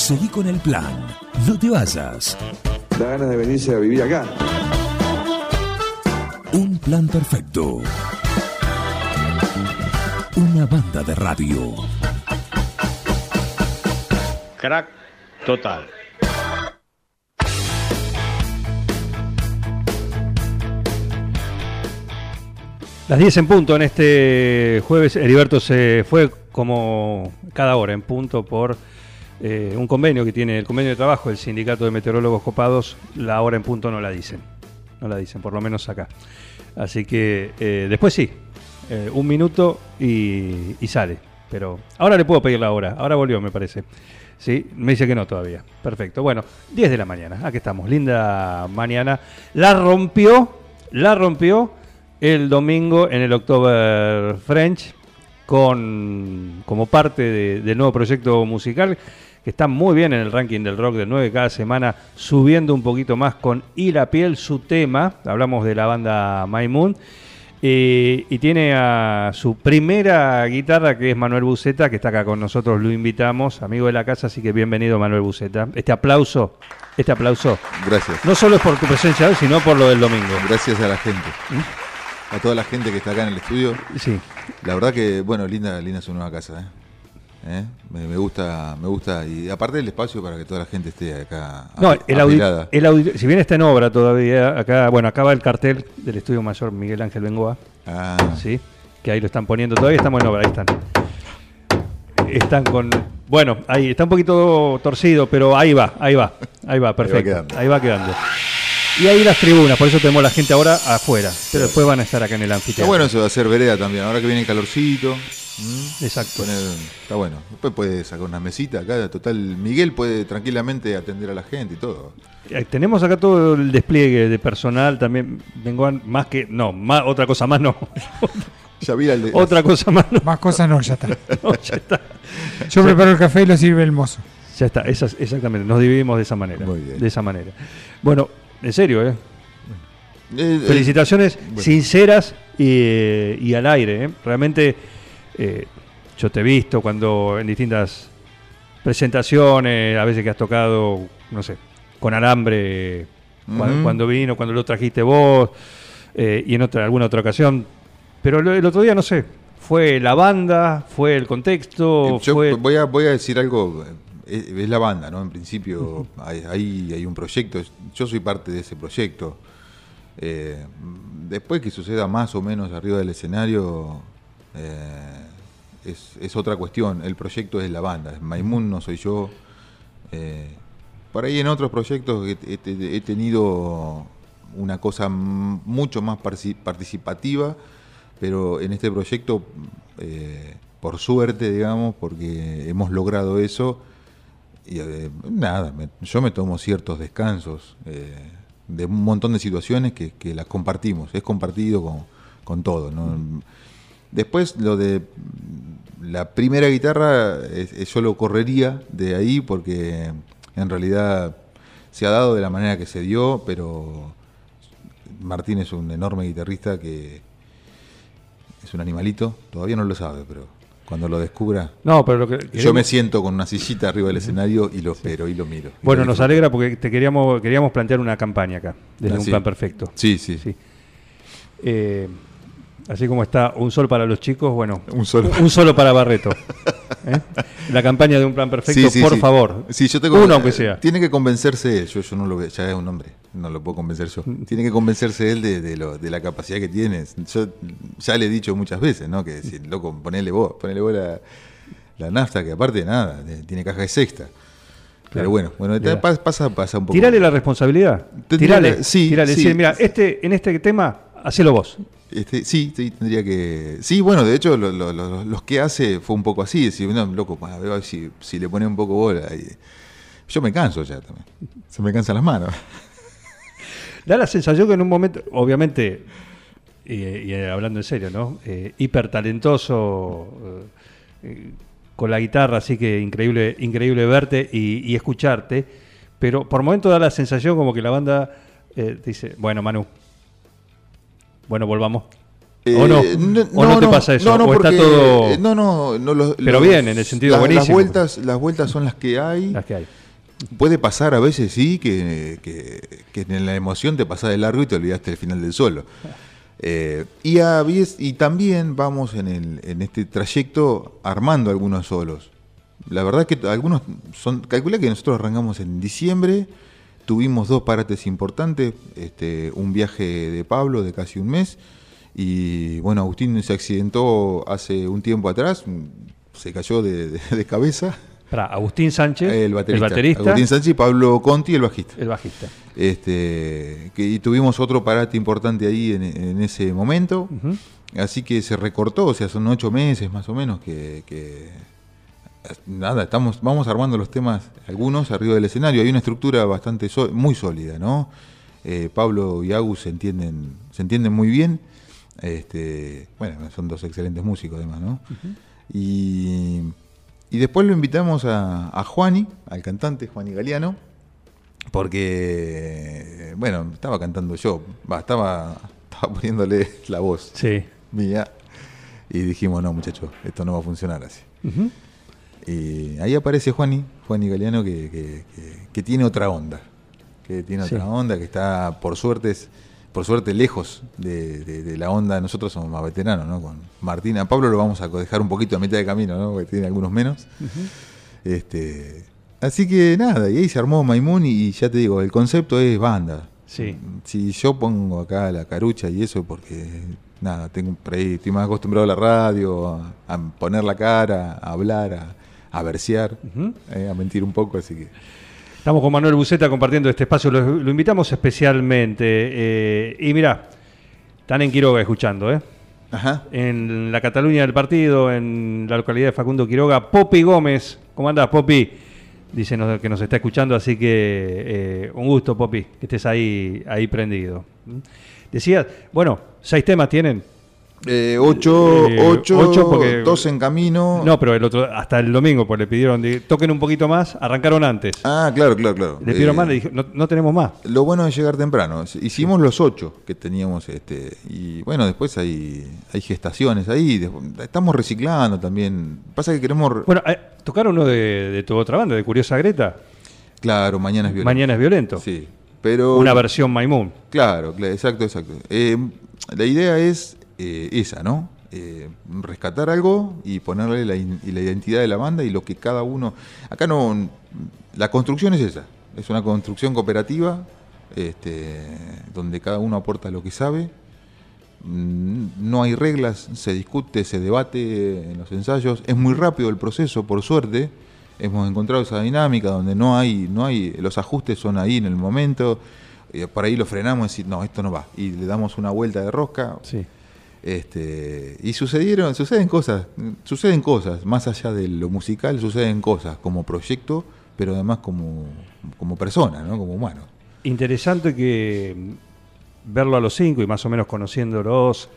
Seguí con el plan. No te vayas. Da ganas de venirse a vivir acá. Un plan perfecto. Una banda de radio. Crack total. Las 10 en punto en este jueves. Heriberto se fue como cada hora en punto por eh, un convenio que tiene el convenio de trabajo del Sindicato de Meteorólogos Copados. La hora en punto no la dicen. No la dicen, por lo menos acá. Así que eh, después sí. eh, un minuto y, sale. Pero ahora le puedo pedir la hora. Ahora volvió, me parece. Sí, me dice que no todavía. Perfecto. Bueno, 10 de la mañana. Aquí estamos. Linda mañana. La rompió. La rompió el domingo en el October French con como parte de- del nuevo proyecto musical que está muy bien en el ranking del rock del 9 cada semana, subiendo un poquito más con Y la piel su tema. Hablamos de la banda My Moon. Eh, y tiene a su primera guitarra, que es Manuel Buceta, que está acá con nosotros, lo invitamos, amigo de la casa, así que bienvenido Manuel Buceta. Este aplauso, este aplauso, Gracias. no solo es por tu presencia hoy, sino por lo del domingo. Gracias a la gente. A toda la gente que está acá en el estudio. Sí, La verdad que, bueno, linda, linda su nueva casa, ¿eh? ¿Eh? Me, me gusta, me gusta. Y aparte el espacio para que toda la gente esté acá No, el, audi- apilada. el audi- si bien está en obra todavía, acá, bueno, acaba el cartel del estudio mayor Miguel Ángel Bengoa, Ah, ¿sí? Que ahí lo están poniendo, todavía estamos en obra, ahí están. Están con, bueno, ahí está un poquito torcido, pero ahí va, ahí va, ahí va, perfecto, quedando. ahí va quedando. Y ahí las tribunas, por eso tenemos la gente ahora afuera, pero después van a estar acá en el Está anfiteatro. bueno eso de hacer vereda también. Ahora que viene el calorcito. ¿M? Exacto. Poner- está bueno. Después puede sacar una mesita acá. Total, Miguel puede tranquilamente atender a la gente y todo. Eh, Tenemos acá todo el despliegue de personal, también vengo más que, no, más, otra cosa más no, Ya vi al de- otra cosa más no, Más cosas no, ya está. no, ya está. Yo preparo el café y lo sirve el mozo. Ya está, esas- exactamente, nos dividimos de esa manera. Muy bien. De esa manera. Bueno, en serio, ¿eh? Eh, eh, Felicitaciones bueno. sinceras y, y al aire, ¿eh? Realmente, eh, yo te he visto cuando en distintas presentaciones, a veces que has tocado, no sé, con alambre, cuando, vino, cuando lo trajiste vos, eh, y en otra, alguna otra ocasión. Pero el otro día, no sé, fue la banda, fue el contexto, Eh, Yo fue... voy, a, voy a decir algo, es, es la banda, ¿no? En principio hay, hay, hay un proyecto, yo soy parte de ese proyecto. Eh, después que suceda más o menos arriba del escenario, eh, es, es otra cuestión. El proyecto es la banda, Maimun, no soy yo. Eh, por ahí en otros proyectos he, tenido una cosa mucho más participativa, pero en este proyecto, eh, por suerte, digamos, porque hemos logrado eso, y eh, nada, me- yo me tomo ciertos descansos eh, de un montón de situaciones que, que las compartimos, es compartido con, con todo. ¿no? Después lo de la primera guitarra, es- es- yo lo correría de ahí porque en realidad se ha dado de la manera que se dio, pero Martín es un enorme guitarrista que es un animalito, todavía no lo sabe, pero cuando lo descubra, No, pero lo que yo me siento con una sillita arriba del escenario y lo espero y lo miro. Y Bueno, lo nos alegra porque te queríamos, queríamos plantear una campaña acá, desde Ah, un sí. plan perfecto. Sí, sí. Sí. Eh, así como está un sol para los chicos, bueno, Un solo. un solo para Barreto. ¿eh? La campaña de un plan perfecto, Sí, sí, por sí. favor. Sí, yo tengo, Uno aunque sea. Tiene que convencerse él, yo, yo no lo veo, ya es un hombre, no lo puedo convencer yo. Tiene que convencerse él de, de lo- de la capacidad que tiene. Yo ya le he dicho muchas veces, ¿no? Que si, loco, ponele vos, ponele vos la, la nafta, que aparte nada, de- tiene caja de sexta. Pero bueno, bueno, pa- pasa, pasa un poco. Tirale la responsabilidad. Tirale, sí, tirale. Decir, mira, este, en este tema, hacelo vos. Este, sí, tendría que. Sí, bueno, de hecho, lo- lo- lo- los que hace fue un poco así. Decir, no, loco, a ver si, le pone un poco bola. yo me canso ya también. Se me cansan las manos. Da la sensación que en un momento, obviamente, y, hablando en serio, ¿no? Eh, hiper talentoso, eh, con la guitarra, así que increíble, increíble verte y, y escucharte, pero por momento da la sensación como que la banda eh, dice, bueno, Manu, bueno, volvamos. ¿O no? ¿O no te pasa eso? ¿O está todo- No, no, no los- Pero los- bien, en el sentido las- buenísimo. Las vueltas, las vueltas son las que hay. Las que hay. Puede pasar a veces, sí, que, que- que en la emoción te pasás de largo y te olvidaste el final del solo. Eh, y, a veces- y también vamos en, el, en este trayecto armando algunos solos. La verdad que algunos son. Calcula que nosotros arrancamos en diciembre, tuvimos dos parates importantes, este, un viaje de Pablo de casi un mes, y bueno, Agustín se accidentó hace un tiempo atrás, se cayó de- de- de cabeza. Para Agustín Sánchez, El baterista. el baterista, Agustín Sánchez y Pablo Conti, el bajista. el bajista. Este, que, y tuvimos otro parate importante ahí en, en ese momento. Así que se recortó, o sea, son ocho meses más o menos que, que- nada, estamos, vamos armando los temas, algunos arriba del escenario. Hay una estructura bastante só- muy sólida, ¿no? Eh, Pablo y Agus se entienden, se entienden muy bien. Este, bueno, son dos excelentes músicos además, ¿no? y, y después lo invitamos a, a Juani, al cantante Juani Galeano, porque, bueno, estaba cantando yo, estaba, estaba poniéndole la voz Sí. mía y dijimos, no muchachos, esto no va a funcionar así. Ujú. Y ahí aparece Juani, Juani Galeano, que, que- que- que tiene otra onda, que tiene Sí. otra onda, que está por suerte, por suerte lejos de, de- de la onda, nosotros somos más veteranos, ¿no? Con Martín, a Pablo lo vamos a dejar un poquito a mitad de camino, ¿no? Porque tiene algunos menos. este, así que nada, y ahí se armó Maimun y ya te digo, el concepto es banda. Sí. Si yo pongo acá la carucha y eso porque nada, tengo estoy más acostumbrado a la radio, a, a poner la cara, a hablar, a, a versear, Ujú. eh, a mentir un poco, así que Estamos con Manuel Buceta compartiendo este espacio, lo, lo invitamos especialmente. eh, y mirá, están en Quiroga escuchando, ¿eh? Ajá. En la Cataluña del partido, en la localidad de Facundo Quiroga, Popi Gómez. ¿Cómo andás, Popi? Dice que nos está escuchando, así que eh, un gusto, Popi, que estés ahí, ahí prendido. ¿Mm? Decías, bueno, seis temas tienen. Eh, ocho, Eh, ocho, ocho porque- dos en camino. No, pero el otro, hasta el domingo, pues le pidieron, de- toquen un poquito más, arrancaron antes. Ah, claro, claro, claro. le pidieron Eh, más, le dije, no, no tenemos más. Lo bueno es llegar temprano. Hicimos los ocho que teníamos, este, y bueno, después hay, hay gestaciones ahí. Estamos reciclando también. Pasa que queremos, Bueno, eh, tocaron uno de, de tu otra banda, de Curiosa Greta, claro, mañana es violento. Mañana es Violento. Sí, pero Una versión Maimun. Claro, cla- exacto, exacto. Eh, la idea es eh, esa, ¿no? Eh, rescatar algo y ponerle la identidad de la banda y lo que cada uno... Acá no... La construcción es esa, es una construcción cooperativa este, donde cada uno aporta lo que sabe. Mm, No hay reglas, se discute, se debate en los ensayos. Es muy rápido el proceso, por suerte. Hemos encontrado esa dinámica donde no hay, no hay, los ajustes son ahí en el momento. eh, Por ahí lo frenamos y decir, no, esto no va. Y le damos una vuelta de rosca. Sí. Este, y sucedieron, suceden cosas, suceden cosas, más allá de lo musical, suceden cosas como proyecto, pero además como, como persona, ¿no? como humano. Interesante que mm, verlo a los cinco y más o menos conociéndolos,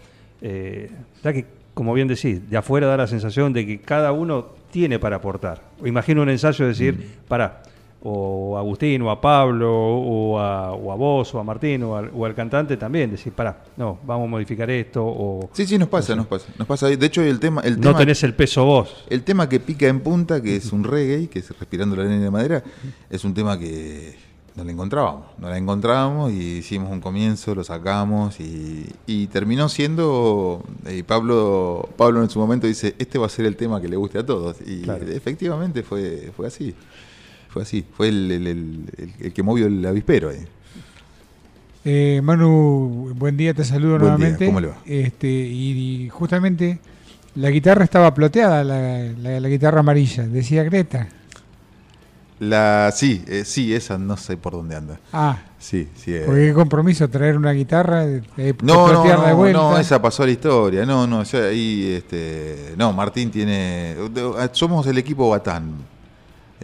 eh, da que, como bien decís, de afuera da la sensación de que cada uno tiene para aportar. Imagino un ensayo de decir, Mm. para o a Agustín, o a Pablo, o a, o a vos, o a Martín, o al, o al cantante también, decir, para, no, vamos a modificar esto, o Sí, sí, nos pasa, nos pasa. Nos pasa. De hecho, el tema, el no tema, tenés el peso vos. el tema que pica en punta, que es un reggae, que es Respirando la arena de madera, es un tema que no la encontrábamos. No la encontrábamos y hicimos un comienzo, lo sacamos y, y terminó siendo. Y Pablo, Pablo en su momento dice: Este va a ser el tema que le guste a todos. Y Claro. efectivamente fue, fue así. Fue así. Fue el, el- el- que movió el avispero ahí. Eh, Manu, buen día, te saludo Buen día, nuevamente. ¿cómo le va? Este, y, y justamente la guitarra estaba ploteada, la, la- la guitarra amarilla, decía Greta. La, sí, eh, sí, esa no sé por dónde anda. Ah, Sí, sí. eh. porque qué compromiso traer una guitarra, eh, No, no, de no, vuelta. no, esa pasó a la historia. No, no, ahí, este, no, Martín tiene, somos el equipo Batán.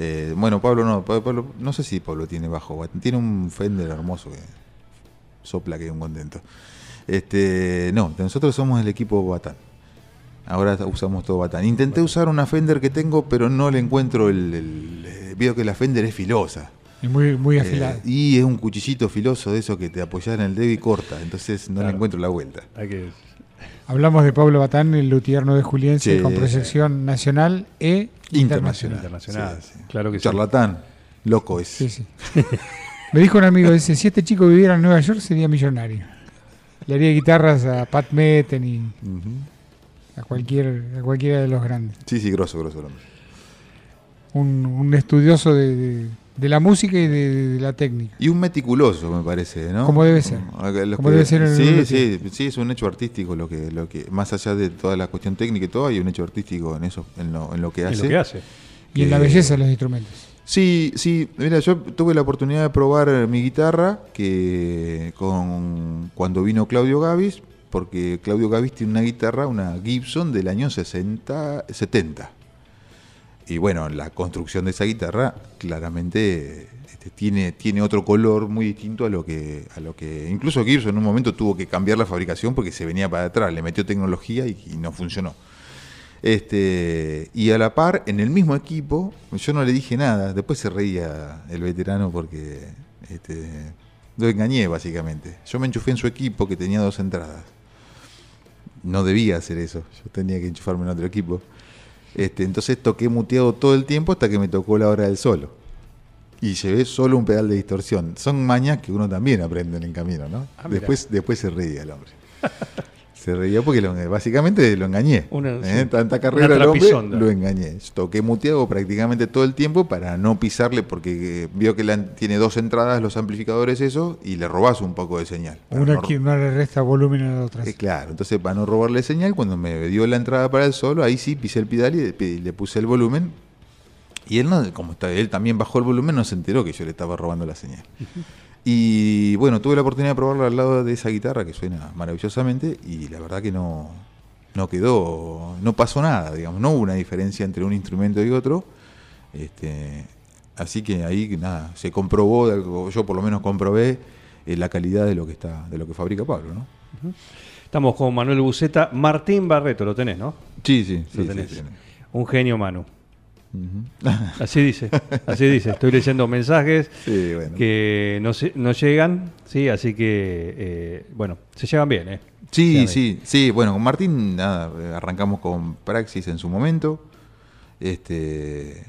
Eh, bueno, Pablo no, Pablo, no sé si Pablo tiene bajo, tiene un Fender hermoso que sopla que es un contento. Este, no, nosotros somos el equipo Batán. Ahora usamos todo Batán. Intenté usar una Fender que tengo, pero no le encuentro el, el- eh, veo que la Fender es filosa. Es muy, muy Eh, afilada. y es un cuchillito filoso de eso que te apoyas en el dedo y corta, entonces no le encuentro la vuelta. Hay que- Hablamos de Pablo Batán, el luthier de Juliense, Sí. con proyección nacional e internacional. Internacional. Sí, sí. Claro que sí. Charlatán, loco es. Sí, sí. Me dijo un amigo, dice, si este chico viviera en Nueva York sería millonario. Le haría guitarras a Pat Metheny, Ujú. a, cualquier, a cualquiera de los grandes. Sí, sí, grosso, grosso. Un, un estudioso de, de- de la música y de, de la técnica. Y un meticuloso, me parece, ¿no? Como debe ser. Los Como debe ser en sí, un sí, sí, es un hecho artístico lo que, lo que, más allá de toda la cuestión técnica y todo, hay un hecho artístico en eso, en lo, en lo que hace. lo que hace. Y en la Que- belleza de los instrumentos. Sí, sí, mira, yo tuve la oportunidad de probar mi guitarra que con cuando vino Claudio Gavis, porque Claudio Gavis tiene una guitarra, una Gibson del año 60, 70. Y bueno, la construcción de esa guitarra claramente este, tiene, tiene otro color muy distinto a lo que a lo que incluso Gibson en un momento tuvo que cambiar la fabricación porque se venía para atrás, le metió tecnología y, no funcionó. Este, y a la par, en el mismo equipo, yo no le dije nada, después se reía el veterano porque este, lo engañé básicamente. Yo me enchufé en su equipo que tenía dos entradas. No debía hacer eso, yo tenía que enchufarme en otro equipo. Este, entonces toqué muteado todo el tiempo hasta que me tocó la hora del solo. Y llevé solo un pedal de distorsión. Son mañas que uno también aprende en el camino, ¿no? Ah, después, después se reía el hombre. Se reía porque lo- básicamente lo engañé. Una- ¿eh? sí. Tanta carrera hombre, lo engañé. Toqué muteado prácticamente todo el tiempo para no pisarle porque eh, vio que la- tiene dos entradas los amplificadores eso y le robás un poco de señal. Una no- que no le resta volumen a la otra. eh, claro, entonces para no robarle señal, cuando me dio la entrada para el solo, ahí sí pisé el pedal y le, le puse el volumen. Y él, no, como está, él también bajó el volumen, no se enteró que yo le estaba robando la señal. Y bueno, tuve la oportunidad de probarlo al lado de esa guitarra que suena maravillosamente y la verdad que no, no quedó, no pasó nada, digamos, no hubo una diferencia entre un instrumento y otro. Este, así que ahí nada, se comprobó, yo por lo menos comprobé eh, la calidad de lo que está, de lo que fabrica Pablo, ¿no? Estamos con Manuel Buceta. Martín Barreto, lo tenés, ¿no? Sí, sí, Lo sí, tenés. sí, sí. Un genio, Manu. Así dice, así dice. Estoy leyendo mensajes Sí, bueno. que no, llegan, sí, así que, eh, bueno, se llevan bien, ¿eh? Sí, llevan sí, sí. Bueno, con Martín nada, arrancamos con Praxis en su momento. Este,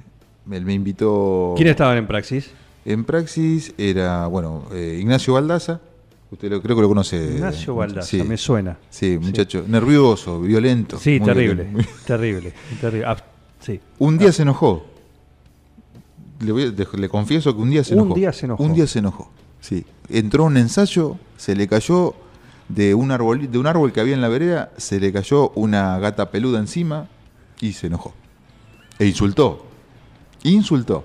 él me invitó. ¿Quiénes estaban en Praxis? En Praxis era, bueno, eh, Ignacio Baldaza. Usted lo, creo que lo conoce. Ignacio Baldaza, Sí, me suena. sí muchacho, nervioso, violento. Sí, terrible, violento. terrible, terrible. Sí. Un día se enojó. Le, voy a- le- le confieso que un día se Un enojó. día se enojó. Un día se enojó. Sí. Entró a un ensayo, se le cayó de un árbol, de un árbol que había en la vereda, se le cayó una gata peluda encima y se enojó. E insultó. Insultó.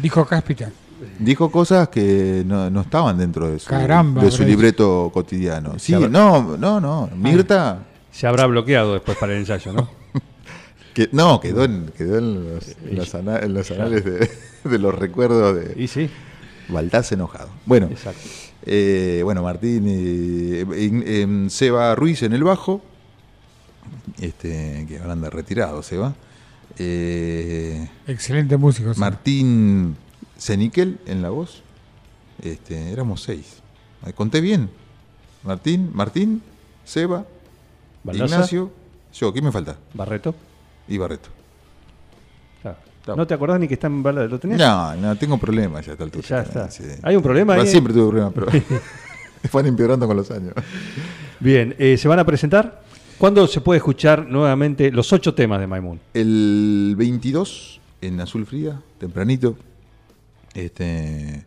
Dijo Cáspita. Dijo cosas que no, no estaban dentro de su, Caramba, de su libreto cotidiano. Sí, habrá- no, no, no. Mirta, Se habrá bloqueado después para el ensayo, ¿no? Que, no, quedó en, quedó en los, en los ana- en los anales de, de los recuerdos de Y sí, Baldaz enojado. Bueno, exacto. eh, bueno, Martín, eh, en Seba Ruiz en el bajo, este, que ahora anda retirado, Seba. Eh, Excelente músico. sí. Martín Ceniquel en la voz. Este, éramos seis. ¿Me conté bien? Martín, Martín, Seba, Baldaza, Ignacio, yo, ¿qué me falta? Barreto. Y Barreto. Claro. Está. ¿No te acordás ni que está en Baldaza? ¿Lo tenías? No, no, tengo problemas ya a esta altura. Ya está. Sí. ¿Hay un problema ahí? Siempre tuve problemas, pero van empeorando con los años. Bien, eh, ¿se van a presentar? ¿Cuándo se puede escuchar nuevamente los ocho temas de Maimun? El 22 en Azul Fría, tempranito. Este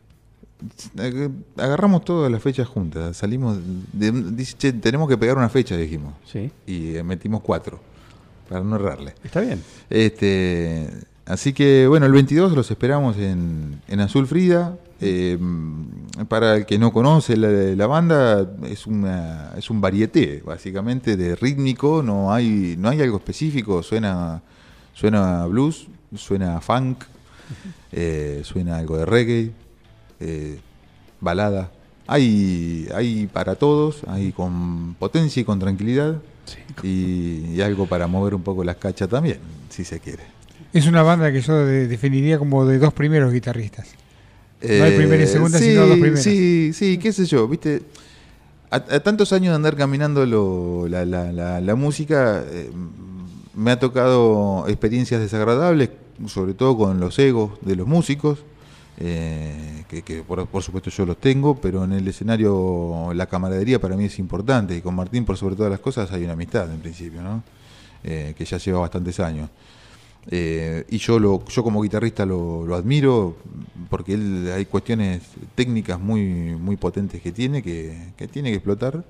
ag- agarramos todas las fechas juntas. Salimos de, dice, "Che, tenemos que pegar una fecha, dijimos. Sí, Y eh, metimos cuatro para no errarle. está bien. Este, así que bueno, el 22 los esperamos en, en Azul Frida. Eh, para el que no conoce la, la banda, es, una, es un varieté, básicamente, de rítmico. No hay, no hay algo específico. Suena, suena blues, suena funk, eh, suena algo de reggae, eh, balada. Hay, hay para todos, hay con potencia y con tranquilidad. Y, y algo para mover un poco las cachas también, si se quiere. Es una banda que yo de- definiría como de dos primeros guitarristas. No hay primera y segunda, sí, sino dos primeras. Sí, sí, qué sé yo, viste. a, a tantos años de andar caminando lo- la, la- la- la música, eh, me ha tocado experiencias desagradables, sobre todo con los egos de los músicos, eh, que, que por, supuesto yo los tengo, pero en el escenario la camaradería para mí es importante, y con Martín por sobre todas las cosas hay una amistad en principio, ¿no? Eh, que ya lleva bastantes años. Eh, y yo lo, yo como guitarrista lo, lo admiro porque él hay cuestiones técnicas muy, muy potentes que tiene que, que tiene que explotar.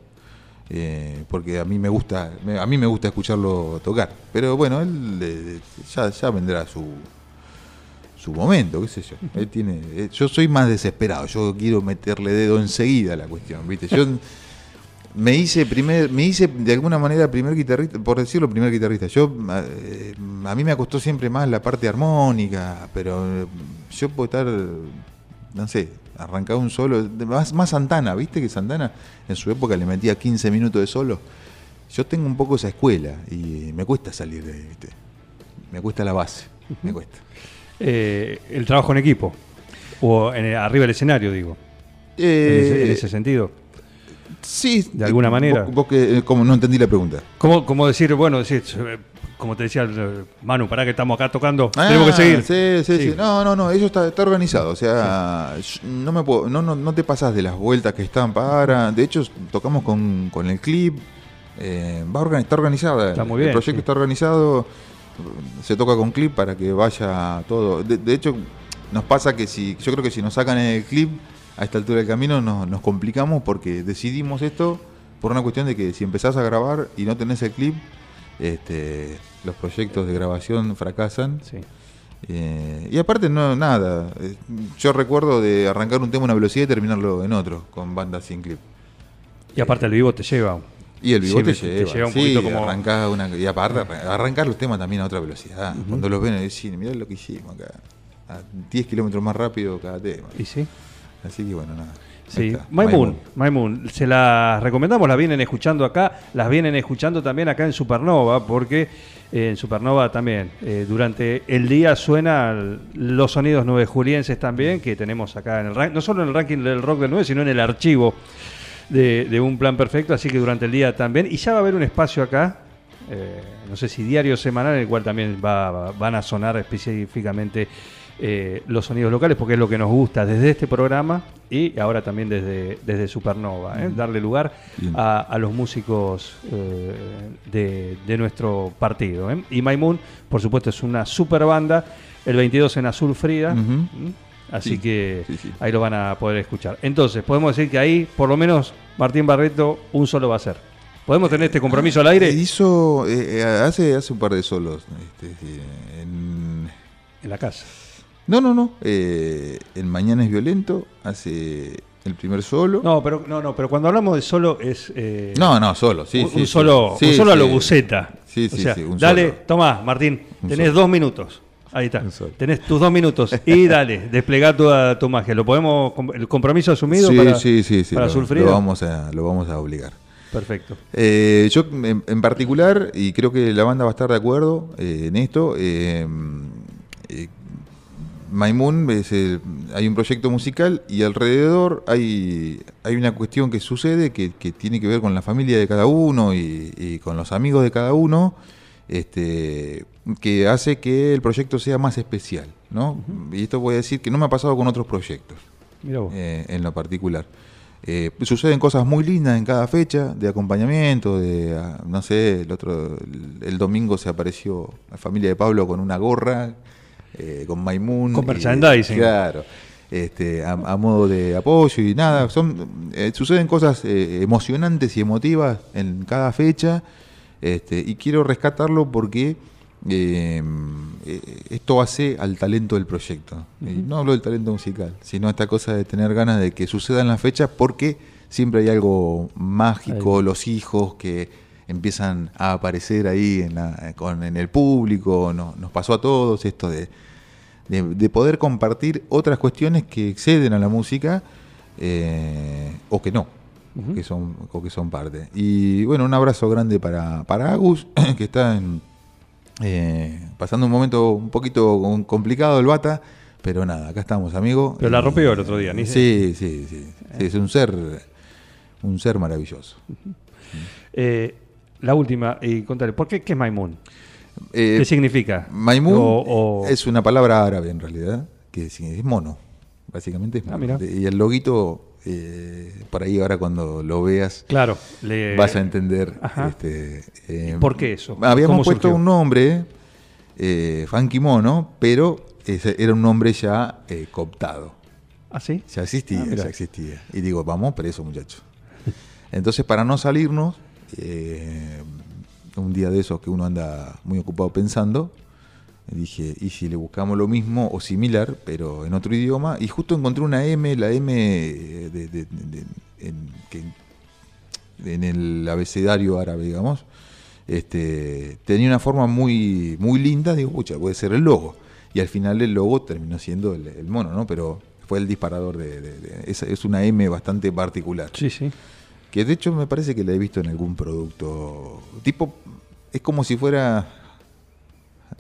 porque a mí me gusta a mí me gusta escucharlo tocar pero bueno él ya, ya vendrá su su momento qué sé yo él tiene eh, yo soy más desesperado yo quiero meterle dedo enseguida a la cuestión viste yo me hice primer, me hice de alguna manera primer guitarrista, por decirlo primer guitarrista. Yo eh, a mí me costó siempre más la parte armónica, pero eh, yo puedo estar, no sé, arrancado un solo, más, más Santana, viste que Santana en su época le metía 15 minutos de solo. Yo tengo un poco esa escuela y me cuesta salir de ahí, viste. Me cuesta la base, me cuesta. Eh, el trabajo en equipo, o en el- arriba del escenario, digo, en, ese, en Eh, ese sentido. sí, de alguna eh, manera. Vos, vos que, eh, como no entendí la pregunta. ¿Cómo, cómo decir, bueno, decir, como te decía Manu, para que estamos acá tocando, Ah, tenemos que seguir? Sí, sí, Sí. sí. No, no, no, eso está, está organizado. O sea, no me puedo, no, no, no te pasas de las vueltas que están para. De hecho, tocamos con, con el clip. eh, va está organizada. Está muy el bien, proyecto sí. está organizado. Se toca con clip para que vaya todo. De, de hecho, nos pasa que si, yo creo que si nos sacan el clip a esta altura del camino nos, nos complicamos porque decidimos esto por una cuestión de que si empezás a grabar y no tenés el clip, este, los proyectos de grabación fracasan. Sí. Eh, y aparte, no, nada. Eh, Yo recuerdo de arrancar un tema a una velocidad y terminarlo en otro, con bandas sin clip. Y aparte el vivo te lleva. Y el vivo Sí, te, te lleva. lleva un sí, poquito como- arrancás una, y aparte, arran- arrancar los temas también a otra velocidad. Cuando los ven, decís, mirá lo que hicimos acá. A 10 kilómetros más rápido cada tema. ¿Y sí? Así que bueno, nada. Sí. My Moon, My Moon, se las recomendamos, las vienen escuchando acá, las vienen escuchando también acá en Supernova, porque eh, en Supernova también eh, durante el día suenan los sonidos nueve julienses también, que tenemos acá en el ranking, no solo en el ranking del rock del 9, sino en el archivo de, de Un Plan Perfecto, así que durante el día también, y ya va a haber un espacio acá, eh, no sé si diario o semanal, en el cual también va- va- van a sonar específicamente eh, los sonidos locales, porque es lo que nos gusta desde este programa y ahora también desde, desde Supernova, ¿eh? darle lugar a, a los músicos eh, de, de nuestro partido. ¿eh? Y My Moon, por supuesto, es una super banda, el 22 en Azul Frida, así Sí, que sí, sí. ahí lo van a poder escuchar. Entonces, podemos decir que ahí, por lo menos, Martín Barreto, un solo va a ser. ¿Podemos tener este compromiso al aire? Hizo, eh, eh, hace, hace un par de solos. este, sí, en, En la casa. no, no, no. eh, en Mañana es Violento hace el primer solo. No, pero no, no, pero cuando hablamos de solo es eh, No, no, solo, sí, un, sí, un sí. solo, Sí, un solo a lo sí. buceta. Sí, O sí, sea, sí, un dale, solo. tomá, Martín, tenés dos minutos. Ahí está. Tenés tus dos minutos y dale, desplegá toda tu magia. ¿Lo podemos, el compromiso asumido Sí, para, sí, sí, sí, para lo, lo vamos a, lo vamos a obligar. Perfecto. Eh, yo en, en particular, y creo que la banda va a estar de acuerdo eh, en esto, eh, eh, Moon es el- hay un proyecto musical y alrededor hay, hay una cuestión que sucede que, que tiene que ver con la familia de cada uno y, y con los amigos de cada uno, este, que hace que el proyecto sea más especial. ¿no? Y esto voy a decir que no me ha pasado con otros proyectos vos. eh, en lo particular. Eh, suceden cosas muy lindas en cada fecha, de acompañamiento, de, ah, no sé, el otro, el, domingo se apareció la familia de Pablo con una gorra, eh, con Maimun. Con merchandising. Claro, este, a, a modo de apoyo y nada, son, eh, suceden cosas eh, emocionantes y emotivas en cada fecha, este, y quiero rescatarlo porque eh, eh, esto hace al talento del proyecto. Y no hablo del talento musical, sino esta cosa de tener ganas de que sucedan las fechas porque siempre hay algo mágico, Ahí. los hijos que empiezan a aparecer ahí en, la- con- en el público, no- nos pasó a todos esto de, de, de poder compartir otras cuestiones que exceden a la música eh, o que no, Que son, que son parte. Y bueno, un abrazo grande para, para Agus, que está en, eh, pasando un momento un poquito com- complicado el bata, pero nada, acá estamos, amigo. Pero la rompió el otro día, ni Sí, sí, sí, sí, es un ser un ser maravilloso. Eh, la última, y contale, ¿por qué qué es Maimun? Eh, ¿Qué significa? Maimun O- o- es una palabra árabe en realidad, que significa- es mono, básicamente es Ah, mono. y el loguito, eh, por ahí ahora cuando lo veas, Claro, le- vas a entender. Este, eh, ¿Por qué eso? Habíamos ¿Cómo puesto surgió? un nombre, eh, Funky Mono, pero ese era un nombre ya eh, cooptado. ¿Ah, sí? Ya existía, Ah, ya existía. Y digo, vamos preso, muchachos. Entonces, para no salirnos, un día de esos que uno anda muy ocupado pensando, dije, ¿y si le buscamos lo mismo o similar, pero en otro idioma? Y justo encontré una M, la M eh, de- de- de- en, que- en el abecedario árabe, digamos, este, tenía una forma muy, muy linda, digo, pucha, puede ser el logo. Y al final el logo terminó siendo el, el mono, ¿no? Pero fue el disparador de- es, es una M bastante particular. Sí, sí. Que de hecho me parece que la he visto en algún producto. Tipo, es como si fuera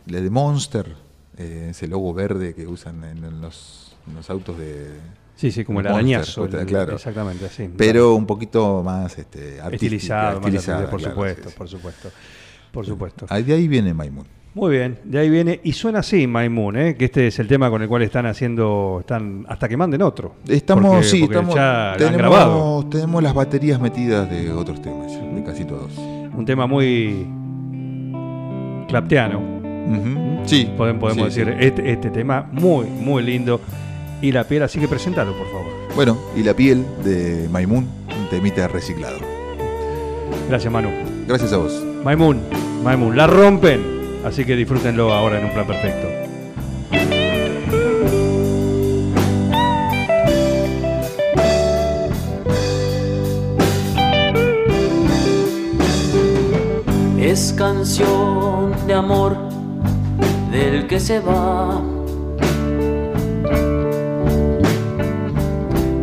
la de Monster, eh, ese logo verde que usan en, en los, en los autos de... Sí, sí, como el Monster, arañazo. el- claro. Exactamente, así. Pero un poquito más este, artística, estilizado, más por claro, supuesto, sí, sí. por supuesto. Por supuesto. Ah, De ahí viene Maimun. Muy bien, de ahí viene, y suena así, Moon, ¿eh? que este es el tema con el cual están haciendo, están hasta que manden otro. Estamos, Porque- sí, porque estamos, ya lo han grabado. tenemos, tenemos las baterías metidas de otros temas, de casi todos. Un tema muy clapteano, Sí, podemos, podemos sí, decir, sí. Este, este tema muy, muy lindo. Y la piel, así que presentalo, por favor. Bueno, y la piel de Maimun, un temita reciclado. Gracias, Manu. Gracias a vos. Maimun, Maimun, la rompen. Así que disfrútenlo ahora en un plan perfecto. Es canción de amor del que se va.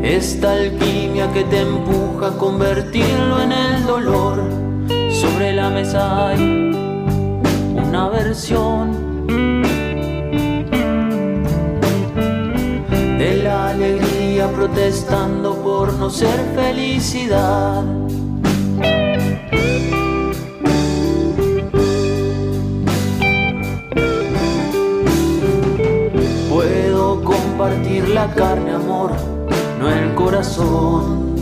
Esta alquimia que te empuja a convertirlo en el dolor. Sobre la mesa hay una versión de la alegría protestando por no ser felicidad. La carne, amor, no el corazón.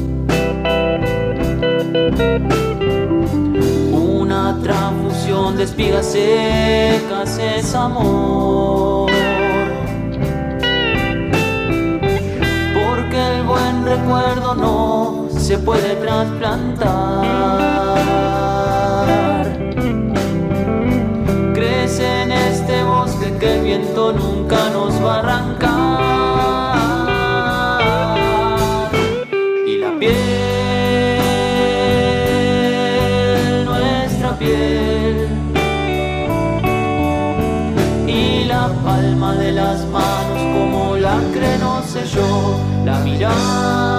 Una transfusión de espigas secas es amor. Porque el buen recuerdo no se puede trasplantar. Crece en este bosque que el viento nunca las manos como la no selló la mirada.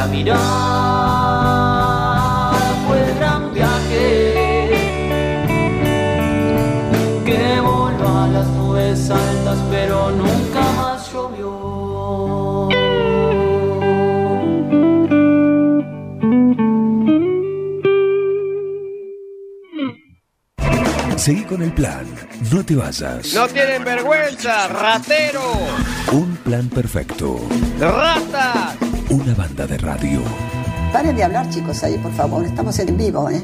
La mirada fue el gran viaje que voló a las nubes altas, pero nunca más llovió. Seguí con el plan. No te vayas. No tienen vergüenza, ratero, Un plan perfecto. ratas. Una banda de radio. Paren de hablar, chicos, ahí, por favor. Estamos en vivo, ¿eh?